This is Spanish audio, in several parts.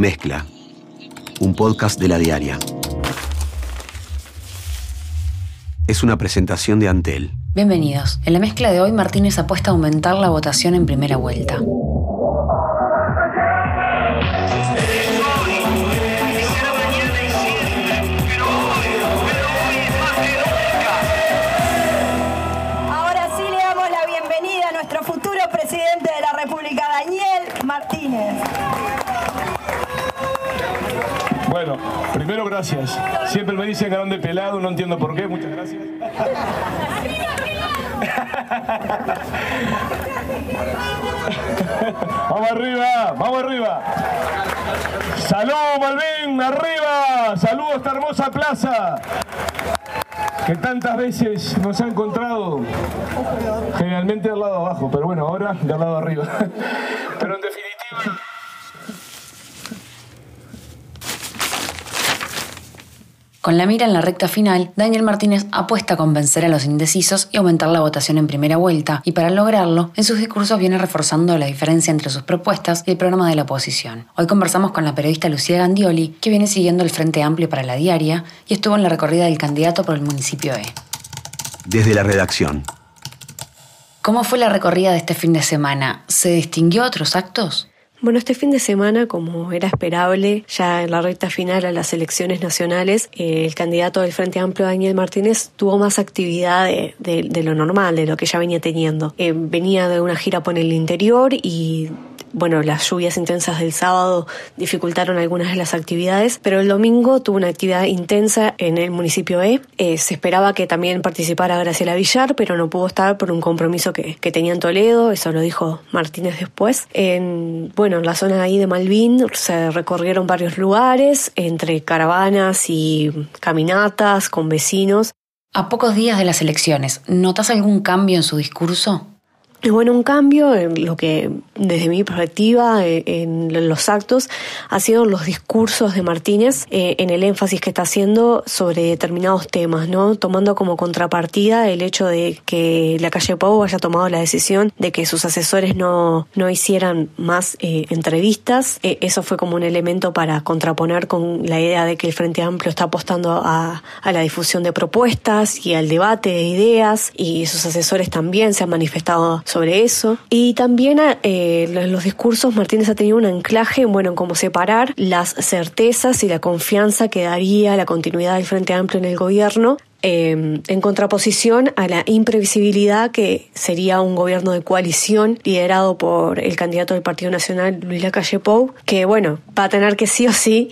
Mezcla, un podcast de la diaria. Es una presentación de Antel. Bienvenidos. En la mezcla de hoy, Martínez apuesta a aumentar la votación en primera vuelta. Bueno, primero gracias. Siempre me dicen que de pelado, no entiendo por qué. Muchas gracias. vamos arriba, vamos arriba. Salud, Malvin, arriba. Salud a esta hermosa plaza que tantas veces nos ha encontrado generalmente al lado abajo, pero bueno, ahora del lado arriba. Pero en definitiva... Con la mira en la recta final, Daniel Martínez apuesta a convencer a los indecisos y aumentar la votación en primera vuelta, y para lograrlo, en sus discursos viene reforzando la diferencia entre sus propuestas y el programa de la oposición. Hoy conversamos con la periodista Lucía Gandioli, que viene siguiendo el Frente Amplio para la diaria y estuvo en la recorrida del candidato por el municipio E. Desde la redacción. ¿Cómo fue la recorrida de este fin de semana? ¿Se distinguió otros actos? Bueno, este fin de semana, como era esperable, ya en la recta final a las elecciones nacionales, eh, el candidato del Frente Amplio, Daniel Martínez, tuvo más actividad de, lo normal, de lo que ya venía teniendo. Eh, venía de una gira por el interior y bueno, las lluvias intensas del sábado dificultaron algunas de las actividades, pero el domingo tuvo una actividad intensa en el municipio E. Eh, se esperaba que también participara Graciela Villar, pero no pudo estar por un compromiso que, que tenía en Toledo, eso lo dijo Martínez después. En, bueno, en la zona ahí de Malvin se recorrieron varios lugares, entre caravanas y caminatas con vecinos. A pocos días de las elecciones, ¿notas algún cambio en su discurso? Y bueno, un cambio en lo que, desde mi perspectiva, eh, en los actos, ha sido los discursos de Martínez, eh, en el énfasis que está haciendo sobre determinados temas, ¿no? Tomando como contrapartida el hecho de que la calle Pau haya tomado la decisión de que sus asesores no, no hicieran más eh, entrevistas. eso fue como un elemento para contraponer con la idea de que el Frente Amplio está apostando a, a la difusión de propuestas y al debate de ideas, y sus asesores también se han manifestado sobre eso. Y también eh, en los discursos Martínez ha tenido un anclaje bueno, en cómo separar las certezas y la confianza que daría la continuidad del Frente Amplio en el gobierno eh, en contraposición a la imprevisibilidad que sería un gobierno de coalición liderado por el candidato del Partido Nacional, Luis Lacalle Pou, que bueno, va a tener que sí o sí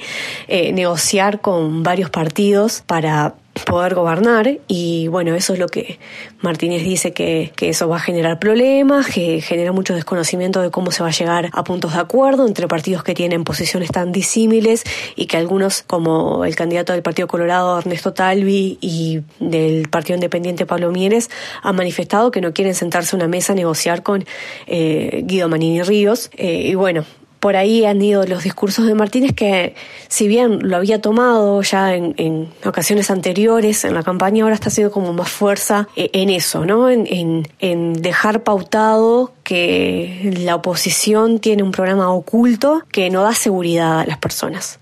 eh, negociar con varios partidos para poder gobernar y bueno, eso es lo que Martínez dice que, que, eso va a generar problemas, que genera mucho desconocimiento de cómo se va a llegar a puntos de acuerdo entre partidos que tienen posiciones tan disímiles y que algunos, como el candidato del Partido Colorado Ernesto Talvi y del Partido Independiente Pablo Mieres, han manifestado que no quieren sentarse a una mesa a negociar con eh, Guido Manini Ríos. Eh, y bueno, por ahí han ido los discursos de Martínez que si bien lo había tomado ya en, ocasiones anteriores en la campaña, ahora está haciendo como más fuerza eh, en eso, ¿no? En, en, dejar pautado que la oposición tiene un programa oculto que no da seguridad a las personas.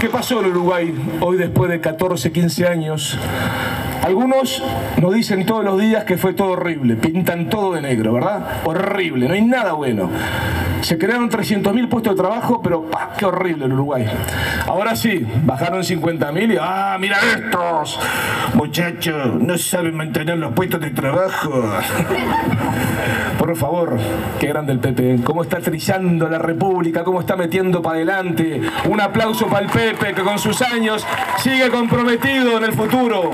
¿Qué pasó en Uruguay hoy después de 14, 15 años? Algunos nos dicen todos los días que fue todo horrible, pintan todo de negro, ¿verdad? Horrible, no hay nada bueno. Se crearon 300.000 puestos de trabajo, pero ¡pah! qué horrible en Uruguay. Ahora sí, bajaron 50.000 y ¡ah, mira estos! Muchachos, no saben mantener los puestos de trabajo. Por favor, qué grande el Pepe. Cómo está trillando la República, cómo está metiendo para adelante. Un aplauso para el Pepe, que con sus años sigue comprometido en el futuro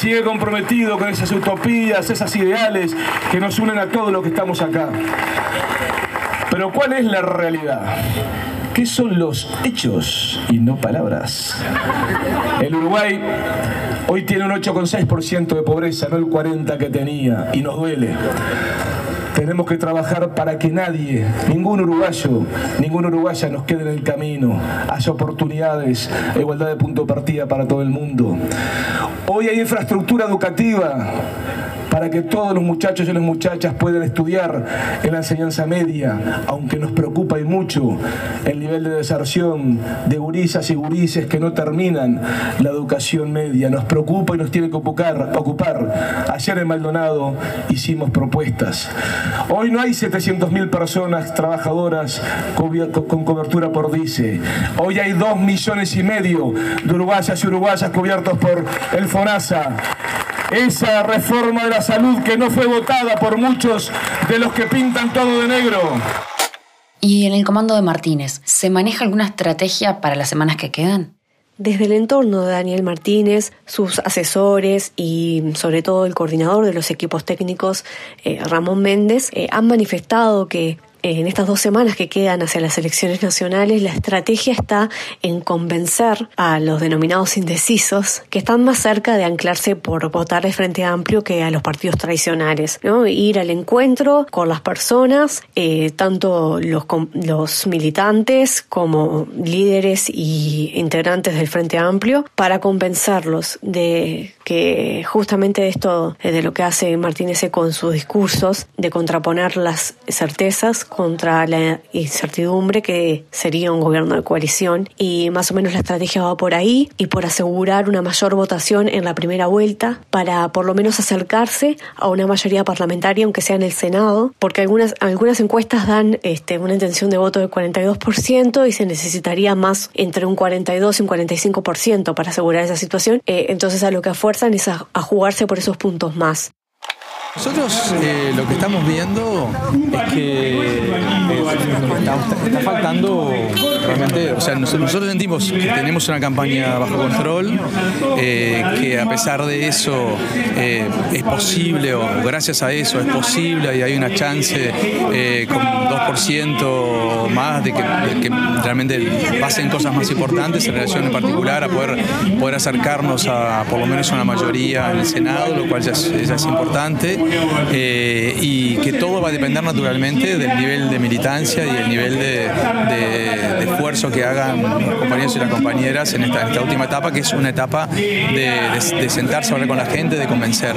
sigue comprometido con esas utopías, esas ideales que nos unen a todos los que estamos acá. Pero ¿cuál es la realidad? ¿Qué son los hechos y no palabras? El Uruguay hoy tiene un 8,6% de pobreza, no el 40% que tenía, y nos duele. Tenemos que trabajar para que nadie, ningún uruguayo, ninguna uruguaya nos quede en el camino. Haya oportunidades, igualdad de punto de partida para todo el mundo. Hoy hay infraestructura educativa que todos los muchachos y las muchachas puedan estudiar en la enseñanza media, aunque nos preocupa y mucho el nivel de deserción de gurisas y gurises que no terminan la educación media. Nos preocupa y nos tiene que ocupar. ocupar. Ayer en Maldonado hicimos propuestas. Hoy no hay 700.000 personas trabajadoras con cobertura por DICE. Hoy hay 2 millones y medio de uruguayas y uruguayas cubiertos por el FONASA. Esa reforma de la salud que no fue votada por muchos de los que pintan todo de negro. Y en el comando de Martínez, ¿se maneja alguna estrategia para las semanas que quedan? Desde el entorno de Daniel Martínez, sus asesores y sobre todo el coordinador de los equipos técnicos, eh, Ramón Méndez, eh, han manifestado que en estas dos semanas que quedan hacia las elecciones nacionales, la estrategia está en convencer a los denominados indecisos que están más cerca de anclarse por votar de Frente Amplio que a los partidos tradicionales. Ir al encuentro con las personas, eh, tanto los, los militantes como líderes y integrantes del Frente Amplio, para convencerlos de que justamente esto de lo que hace Martínez con sus discursos, de contraponer las certezas contra la incertidumbre que sería un gobierno de coalición. Y más o menos la estrategia va por ahí y por asegurar una mayor votación en la primera vuelta para por lo menos acercarse a una mayoría parlamentaria aunque sea en el Senado porque algunas algunas encuestas dan este, una intención de voto del 42% y se necesitaría más entre un 42 y un 45% para asegurar esa situación. Eh, entonces a lo que afuerzan es a jugarse por esos puntos más nosotros eh, lo que estamos viendo es que eh, está, faltando realmente, o sea, nosotros, sentimos que tenemos una campaña bajo control, eh, que a pesar de eso es posible, o gracias a eso es posible y hay una chance con 2% más de que, realmente pasen cosas más importantes en relación en particular a poder, poder acercarnos a por lo menos una mayoría en el Senado, lo cual ya es importante. Eh, y que todo va a depender naturalmente del nivel de militancia y el nivel de, esfuerzo que hagan los compañeros y las compañeras en esta, última etapa, que es una etapa de, de sentarse a hablar con la gente, de convencer.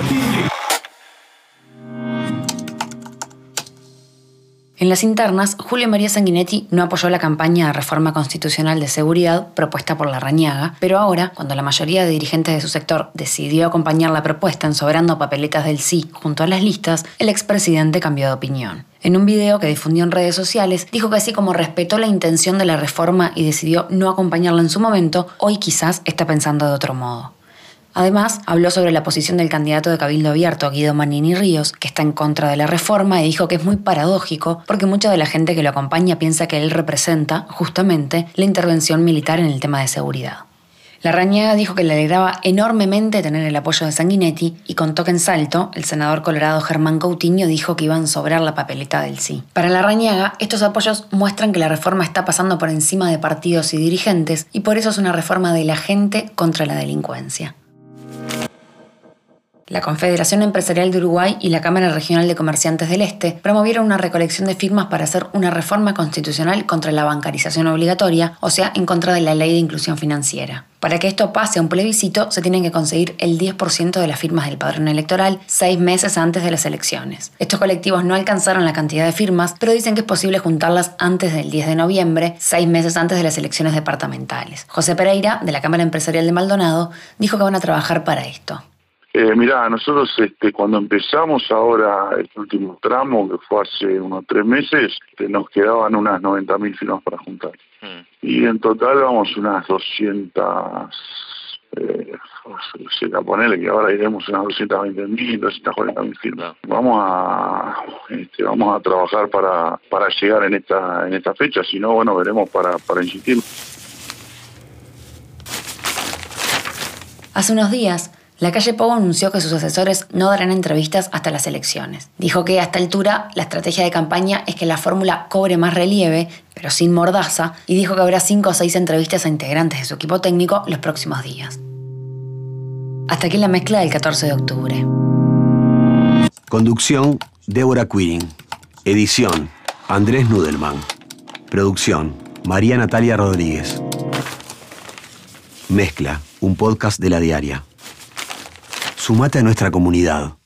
En las internas, Julio María Sanguinetti no apoyó la campaña de reforma constitucional de seguridad propuesta por la Rañaga, pero ahora, cuando la mayoría de dirigentes de su sector decidió acompañar la propuesta en sobrando papeletas del sí junto a las listas, el expresidente cambió de opinión. En un video que difundió en redes sociales, dijo que así como respetó la intención de la reforma y decidió no acompañarla en su momento, hoy quizás está pensando de otro modo. Además, habló sobre la posición del candidato de Cabildo Abierto, Guido Manini Ríos, que está en contra de la reforma y dijo que es muy paradójico porque mucha de la gente que lo acompaña piensa que él representa, justamente, la intervención militar en el tema de seguridad. La Rañaga dijo que le alegraba enormemente tener el apoyo de Sanguinetti y contó que en Salto, el senador colorado Germán Coutinho dijo que iban a sobrar la papeleta del sí. Para la Rañaga, estos apoyos muestran que la reforma está pasando por encima de partidos y dirigentes y por eso es una reforma de la gente contra la delincuencia. La Confederación Empresarial de Uruguay y la Cámara Regional de Comerciantes del Este promovieron una recolección de firmas para hacer una reforma constitucional contra la bancarización obligatoria, o sea, en contra de la ley de inclusión financiera. Para que esto pase a un plebiscito, se tienen que conseguir el 10% de las firmas del padrón electoral seis meses antes de las elecciones. Estos colectivos no alcanzaron la cantidad de firmas, pero dicen que es posible juntarlas antes del 10 de noviembre, seis meses antes de las elecciones departamentales. José Pereira, de la Cámara Empresarial de Maldonado, dijo que van a trabajar para esto. Eh, mirá, nosotros este, cuando empezamos ahora el último tramo, que fue hace unos tres meses, este, nos quedaban unas 90.000 firmas para juntar. Mm. Y en total vamos unas 200, eh, se ponerle que ahora iremos unas 220.000, 240.000 firmas. Vamos a este, vamos a trabajar para, para llegar en esta en esta fecha, si no, bueno, veremos para, para insistir. Hace unos días, la calle Pau anunció que sus asesores no darán entrevistas hasta las elecciones. Dijo que a esta altura la estrategia de campaña es que la fórmula cobre más relieve, pero sin mordaza, y dijo que habrá cinco o seis entrevistas a integrantes de su equipo técnico los próximos días. Hasta aquí la mezcla del 14 de octubre. Conducción, Débora Quirin. Edición, Andrés Nudelman. Producción, María Natalia Rodríguez. Mezcla, un podcast de la diaria. Sumate a nuestra comunidad.